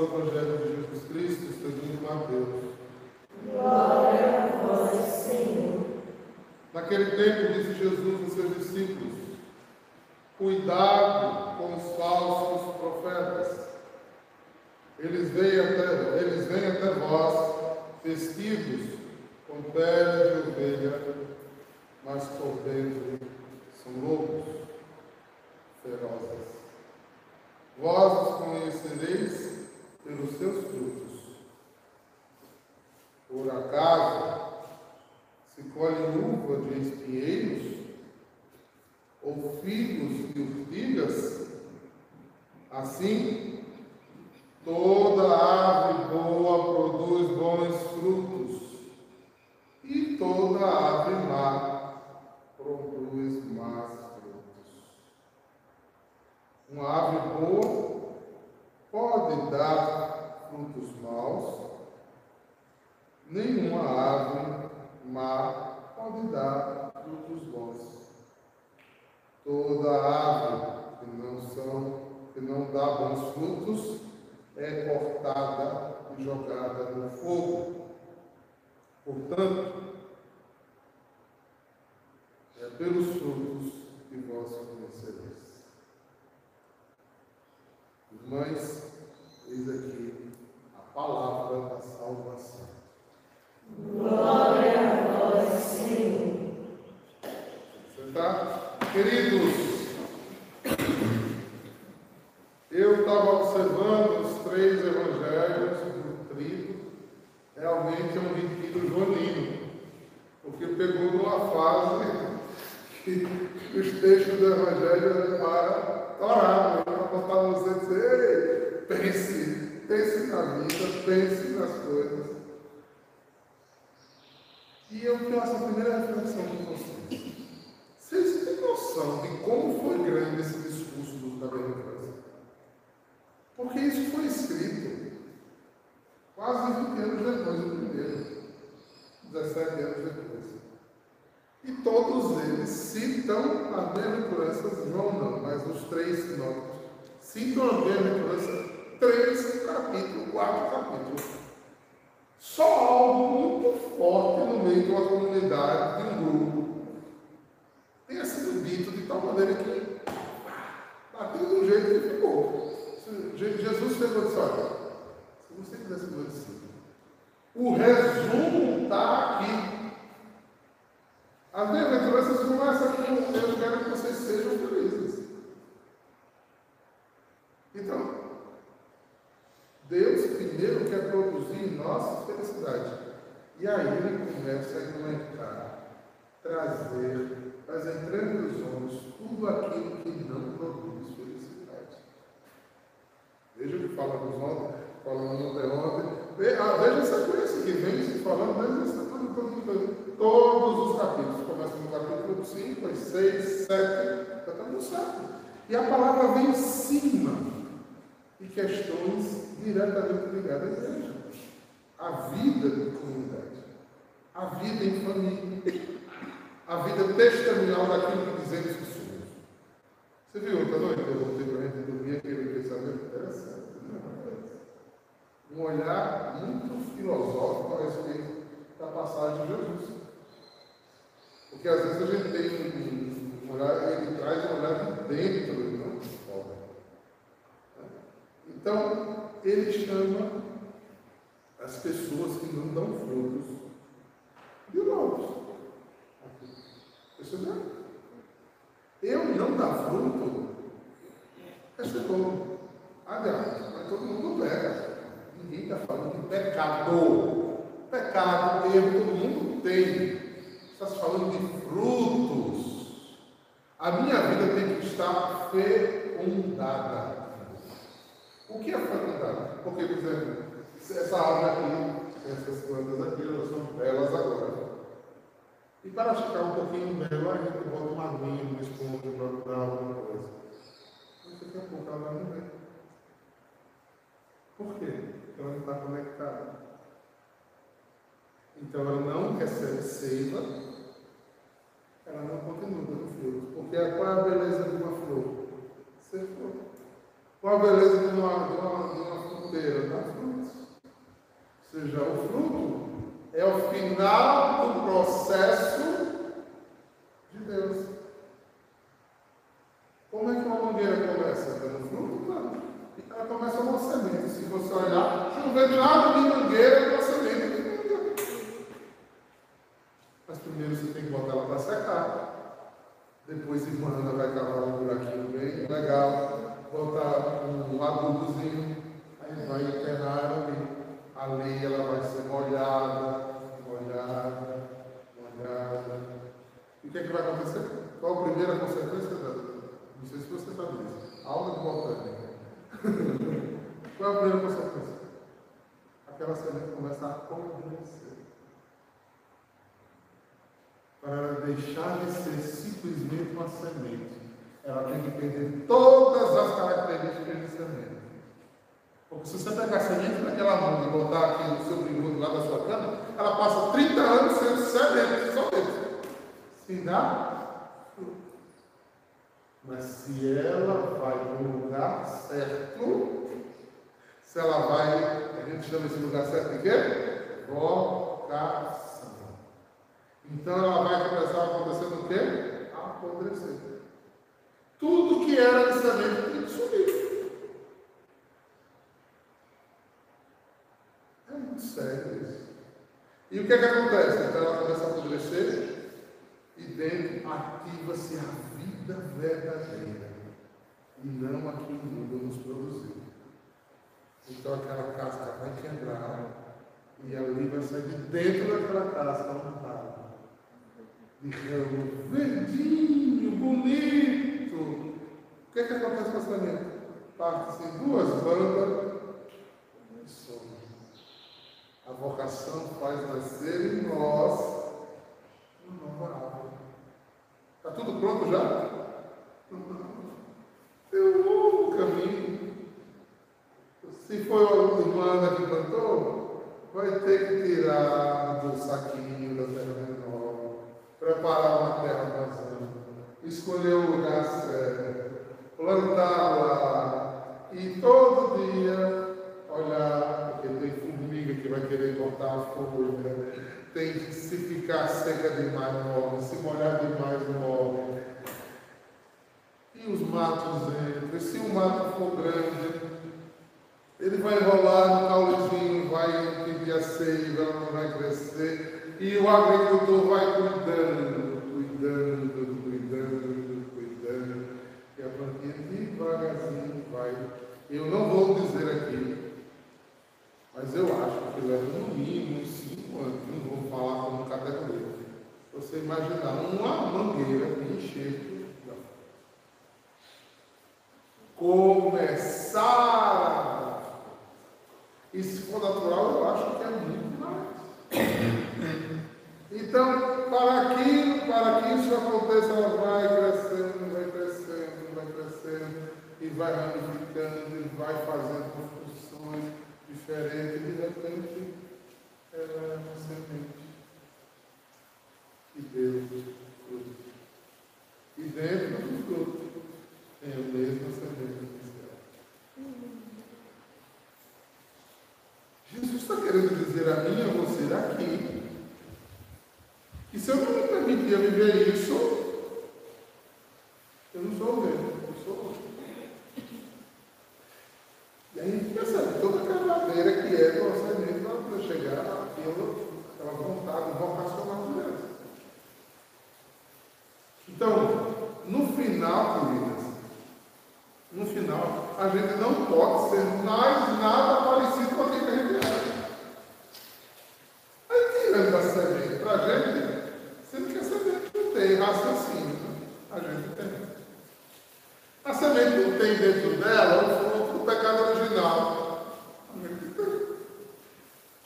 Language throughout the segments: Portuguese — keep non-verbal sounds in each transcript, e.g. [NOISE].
do Evangelho de Jesus Cristo, segundo Mateus. Glória a vós, Senhor. Naquele tempo disse Jesus aos seus discípulos: Cuidado com os falsos profetas. Eles vêm até, eles vêm até vós vestidos com pele de ovelha, mas por dentro são lobos ferozes. Vós os conhecereis pelos seus frutos. Por acaso se colhe uva de espinheiros ou figos de urtigas? Assim, toda árvore boa produz bons frutos, e toda árvore má produz más frutos. Uma árvore boa pode dar frutos maus, nenhuma árvore má pode dar frutos bons. Toda árvore que não, são, que não dá bons frutos é cortada e jogada no fogo. Portanto, é pelos frutos que vós conhecereis. Irmãs, eis aqui a palavra da salvação. Glória a vós, Senhor. Sentar? Queridos, eu estava observando os três evangelhos do trigo. Realmente é um retiro joanino, porque pegou numa fase os textos do evangelho para orar, para botar você e dizer, Ei, pense, pense na vida, pense nas coisas. E eu faço a primeira reflexão com vocês. Vocês têm noção de como foi grande esse discurso do tabernáculo? Porque isso foi escrito quase 20 anos depois do primeiro, 17 anos depois. E todos eles citam a bem-aventurança, João não, mas os três sinóticos, citam a bem-aventurança três capítulos, quatro capítulos. Só algo muito forte no meio de uma comunidade, de um grupo, tenha sido dito de tal maneira que bateu do jeito que ficou. Jesus chegou e disse, olha, se você quisesse meu discípulo, o resumo está aqui. As bem-aventuranças começam com eu quero que vocês sejam felizes. Então, Deus primeiro quer produzir em nós felicidade. E aí ele começa a implementar, trazer as entranhas dos homens tudo aquilo que não produz felicidade. Veja o que fala nos ontem, falando ontem ontem. Veja essa coisa que vem se falando, está tudo, tudo, tudo, todos os capítulos. Começa no capítulo 5, 6, 7, está tudo certo. E a palavra vem em cima de questões diretamente ligadas à igreja. A vida de comunidade, a vida em família, a vida testemunhal daquilo que dizemos que. Você viu outra noite eu voltei para a gente dormir aquele pensamento interessante? Um olhar muito filosófico a respeito da passagem de Jesus. Porque às vezes a gente tem um olhar, ele traz um olhar de dentro e não de fora. Então, ele chama as pessoas que não dão frutos de lobos. Percebeu? Eu não dar fruto é ser bom. Aliás, mas todo mundo pega. Ninguém está falando de pecado. Pecado, erro, todo mundo tem. Está se falando de frutos. A minha vida tem que estar fecundada. O que é fecundada? Porque, por exemplo, essa árvore aqui, essas plantas aqui, elas são belas agora. E para ficar um pouquinho melhor, a gente bota uma aguinha no estômago para dar alguma coisa. Mas daqui a pouco ela vai morrer. Por quê? Porque ela não está conectada. Então ela não recebe seiva, ela não continua dando frutos. Porque qual é a beleza de uma flor? Ser flor. Qual a beleza de uma, de uma, de uma fruteira? Dar frutos. Ou seja, o fruto é o final do processo de Deus. Como é que uma mangueira começa? Dando fruto? Não. Ela começa uma semente. Se você olhar, não vê nada de mangueira com semente. Mas primeiro você tem que botar ela para secar. Depois, irmã Ana vai cavar um buraquinho bem legal. Botar um adubozinho. Aí vai enterrar ela ali. Ali ela vai ser molhada, molhada, molhada. E o que, é que vai acontecer? Qual a primeira consequência Não sei se você sabe disso. Aula de botânica. Qual é a primeira consequência? Aquela semente começa a apodrecer. Para ela deixar de ser simplesmente uma semente, ela tem que perder todas as características de semente. Porque se você pegar a semente daquela mão e botar aqui no seu brinco lá da sua cama, ela passa 30 anos sendo semente, só isso. Se dá. Mas se ela vai para o lugar certo, se ela vai, a gente chama esse lugar certo de quê? Vocação. Então ela vai começar a acontecer o quê? Apodrecer. Tudo que era semente tem que subir. É muito sério isso. E o que é que acontece? Então ela começa a apodrecer e dentro ativa-se a vida verdadeira e não a que o mundo nos produziu. Então aquela casca vai quebrar e ali vai sair de dentro daquela casca um ralo de ramo verdinho, bonito. O que, é que acontece com essa semente? Parte-se em duas bandas e some. A vocação faz nascer em nós uma nova árvore. Está tudo pronto já? Tem um novo caminho. Se foi a irmã que plantou, vai ter que tirar do saquinho da terra menor, preparar uma terra vazando, escolher o lugar certo, plantar lá e todo dia olhar, porque tem formiga que vai querer cortar a folha, tem que se ficar demais morre, se molhar demais morre. E os matos entram, se o mato for grande, ele vai rolar no caulezinho, vai pedir a seiva, não vai crescer, e o agricultor vai cuidando, cuidando, cuidando, cuidando, e a plantinha devagarzinho vai. Eu não vou dizer aqui, mas eu acho que leva no mínimo uns 5 anos, não vou falar como categoria. Você imaginar uma mangueira encher começar. E se for natural, eu acho que é muito mais. Então, para que, para que isso aconteça, ela vai crescendo, vai crescendo, vai crescendo, e vai ramificando, e vai fazendo construções diferentes, e de repente ela é uma semente E do fruto tem o semente Jesus está querendo dizer a mim e a você aqui que se eu não me permitir viver isso, eu não sou mesmo, eu sou outro. E aí a toda aquela que é do semente para chegar àquilo, aquela vontade vocacional de Deus. Então, no final, queridas, no final, a gente não pode ser mais nada parecido com aquilo que a gente é. Aí tirando a semente para a gente, sendo que a semente não tem raciocínio, a gente tem. A semente não tem dentro dela o fruto do pecado original. A gente tem.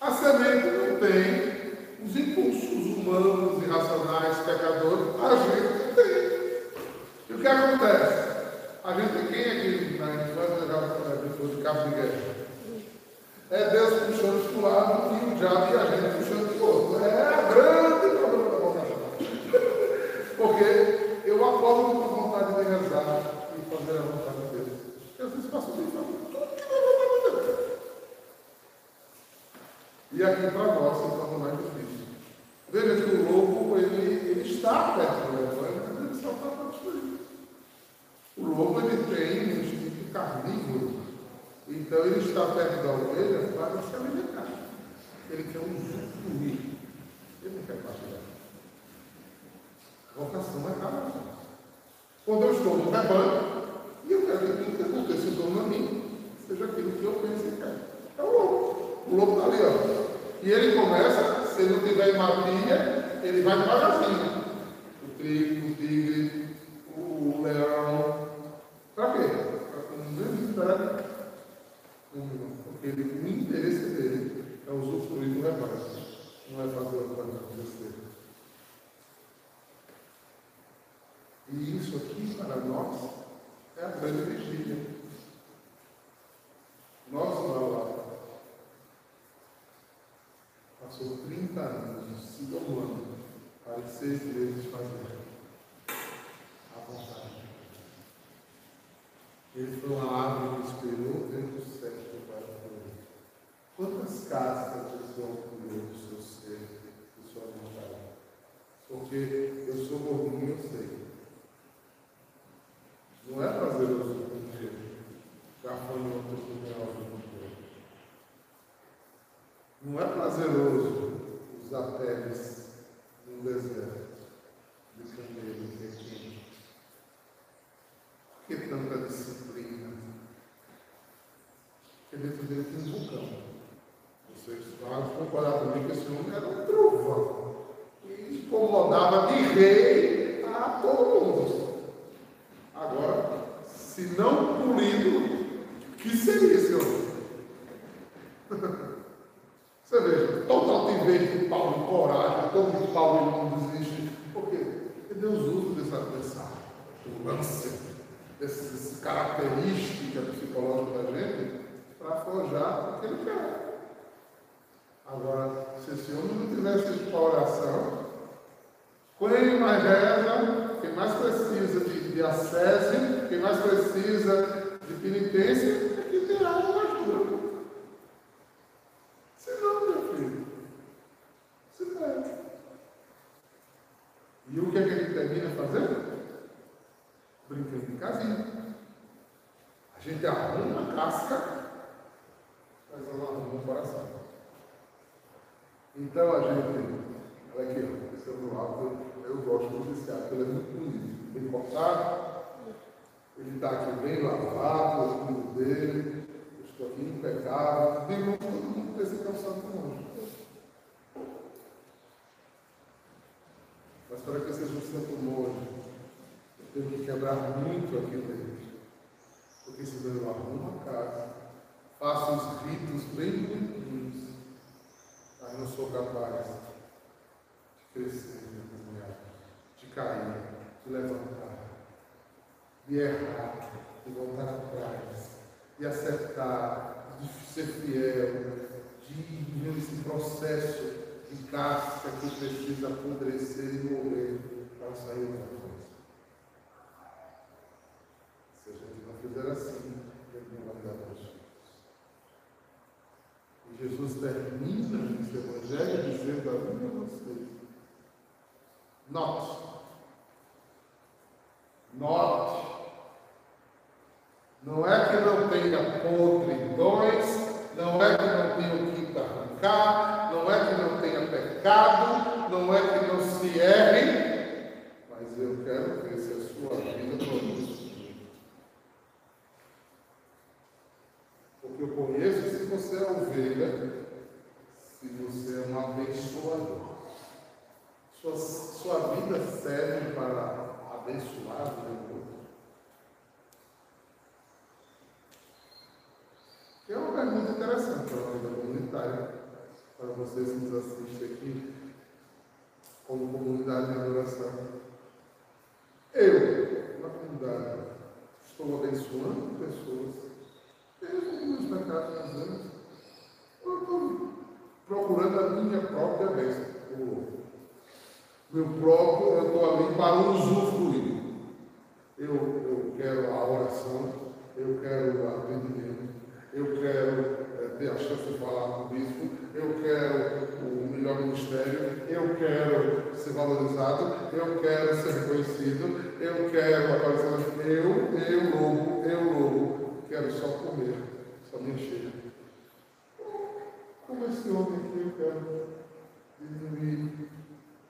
A semente não tem os impulsos humanos humanos, irracionais, pecadores, a gente tem. E o que acontece? A gente tem quem aqui na infância já de cabo de? É Deus puxando de um lado e o diabo e a gente puxando de outro. É a grande problema da vocação. [LAUGHS] Porque eu acordo com vontade de rezar e fazer a vontade de Deus. Jesus passou de tudo que é vontade de. E aqui para nós se torna mais difícil. Veja que o lobo, ele, ele está perto do evangelho, mas ele só está para destruir. O lobo, ele tem um instinto carnívoro. Então, ele está perto da ovelha para se alimentar. Ele quer usufruir. Ele não quer partilhar. Vocação é cada Quando eu estou no rebanho, e eu quero que tudo que aconteça em torno a mim seja aquilo que eu penso e quero. É o lobo. O lobo está ali, ó. E ele começa, se ele não tiver em ele vai devagarzinho. O trigo, o tigre, o leão. Para quê? Para comunidade. Porque ele, o interesse dele é usufruir do rebanho. Não é fazer rebanho acontecer. E isso aqui, para nós, é a grande vigília. Nós, lá, passou 30 anos se domando para seis meses fazer a vontade. Ele foi uma árvore que esperou dentro do século para colher. Quantas cascas você colheu do seu ser, de sua vontade? Porque eu sou gordinho, eu sei. Não é prazeroso comer gafanhoto com mel não é prazeroso usar peles num deserto de camelo pequeno. Que tanta disciplina? Porque dentro tem um vulcão. Vocês vão concordar comigo que esse homem era um trovão. E incomodava de rei a todo mundo. Agora, se não polido, que seria esse homem? Você veja, todo altivez de Paulo, coragem, todo de Paulo ele não desiste. Por quê? Porque Deus usa dessa, dessa ambulância, dessa característica psicológica da gente, para forjar o que ele quer. Agora, se esse homem não tivesse ido para a oração, quem mais reza, quem mais precisa de, de acesso, quem mais precisa de penitência, é que terá uma ajuda. Senão, meu filho, se perde. E o que é que ele termina fazendo? Brincando de casinha. A gente arruma a casca, mas não arruma o coração. Então a gente, olha aqui, esse é o hábito, eu gosto desse hábito, ele é muito bonito, bem cortado, ele está aqui bem lavado, o tudo dele, estou aqui impecável, bem todo mundo precisa que é o santo anjo. Mas para que eu seja um santo monge, eu tenho que quebrar muito aqui dentro. Porque senão eu arrumo a casa, faço os ritos bem bonitinhos, mas não sou capaz de crescer, de cair, de levantar, de errar, de voltar atrás de acertar, de ser fiel, de viver esse processo de casca que precisa apodrecer e morrer para sair da coisa. Se a gente não fizer assim, ele não vai dar para os filhos. E Jesus termina esse evangelho dizendo a mim e a vocês: Note, você que nos assiste aqui, como comunidade de adoração. Eu, na comunidade, estou abençoando pessoas, desde os da casa das anos, eu estou procurando a minha própria bênção, o meu próprio, eu estou ali para usufruir. Eu, eu quero a oração, eu quero o atendimento, eu quero é, ter a chance de falar com o bispo, eu quero o melhor ministério, eu quero ser valorizado, eu quero ser reconhecido, eu quero aparecer, eu, eu louco, eu louco, quero só comer, só me encher. Como esse homem aqui eu quero diminuir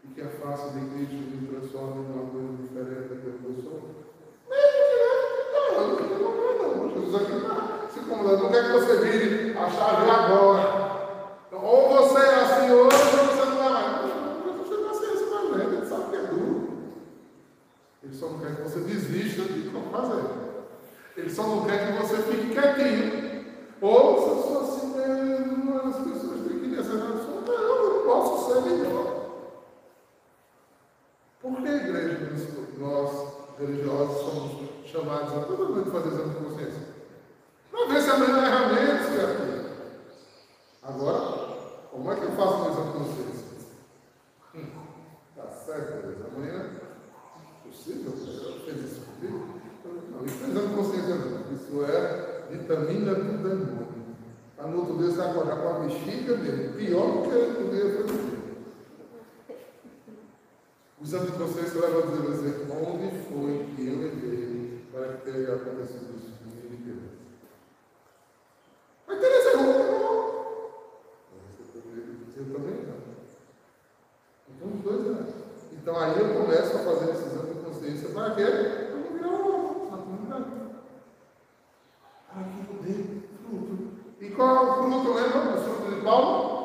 e que a face de Cristo me transforme em uma coisa diferente daquilo que eu sou? Não, não, não, não, Jesus aqui está se incomodando, não quer que você vire a chave agora. Então, ou você é assim hoje, ou você não é mais. Não, você não assim, esse mais ele sabe que é duro. Ele só não quer que você desista de como fazer. Ele só não quer fique quietinho. Ou se eu sou assim as pessoas têm que sua. Não, eu não posso ser melhor. Por que a igreja, nós religiosos, somos chamados a toda noite fazer exame de consciência? Para ver se a melhor erramentas que é Agora, como é que eu faço mais exame de consciência? Hum, tá certo, beleza. Amanhã, possível? Eu fez isso comigo? Não, isso não é exame de consciência não. Isso é vitamina do demônio. Para no outro dia você acordar com a bexiga dele. Pior do que o dia foi no O exame de consciência leva a dizer, onde foi que eu levei para que tenha acontecido isso? Então aí eu começo a fazer esse exame de consciência para quê? Para não virar um na comunidade. Para que poder fruto. E qual é o fruto, lembra? O fruto de Paulo?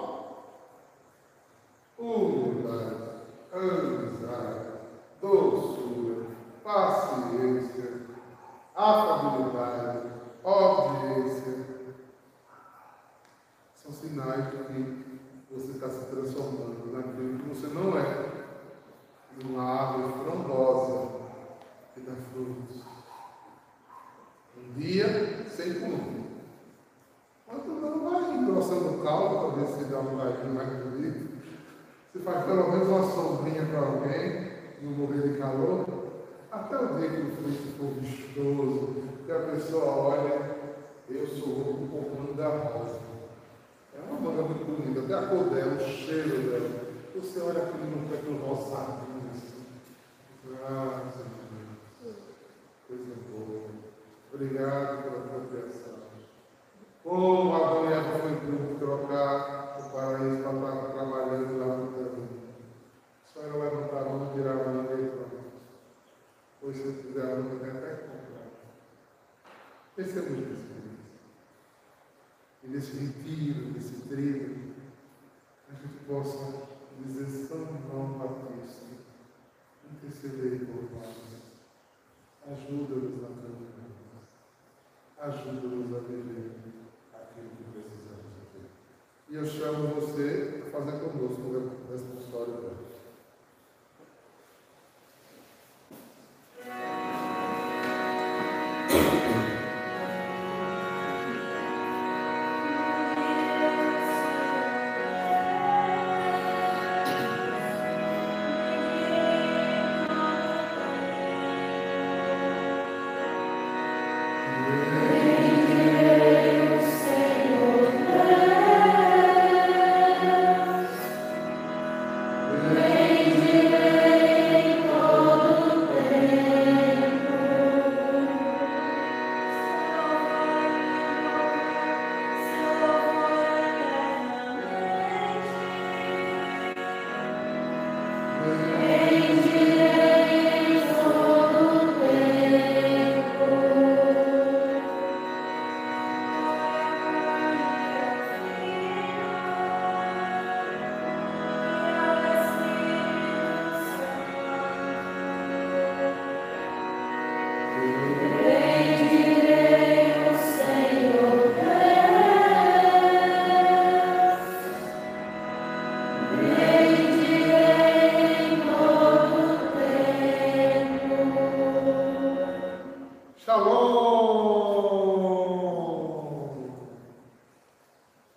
Humildade, amizade, doçura, paciência, afabilidade, obediência. São sinais de que você está se transformando naquilo que você não é uma árvore frondosa que dá frutos. Um dia sem comer. Caldo para ver se dá um carinho mais bonito, se faz pelo menos uma sombrinha para alguém, não morrer de calor, até o dia que o fruto for vistoso, que a pessoa olha, eu sou o pouquinho da rosa. É uma manga muito bonita, até a cor dela, o cheiro dela. Você olha aquele no pé rosado, Graças a Deus. Coisa boa. Obrigado pela tua criação. Como a mulher foi por trocar o paraíso para estar trabalhando lá no caminho. Só ela levantar a mão, virar a mão e pronto. Pois se quiser a mão, até comprar. Esse é muito experiência. E nesse retiro, nesse trilho, a gente possa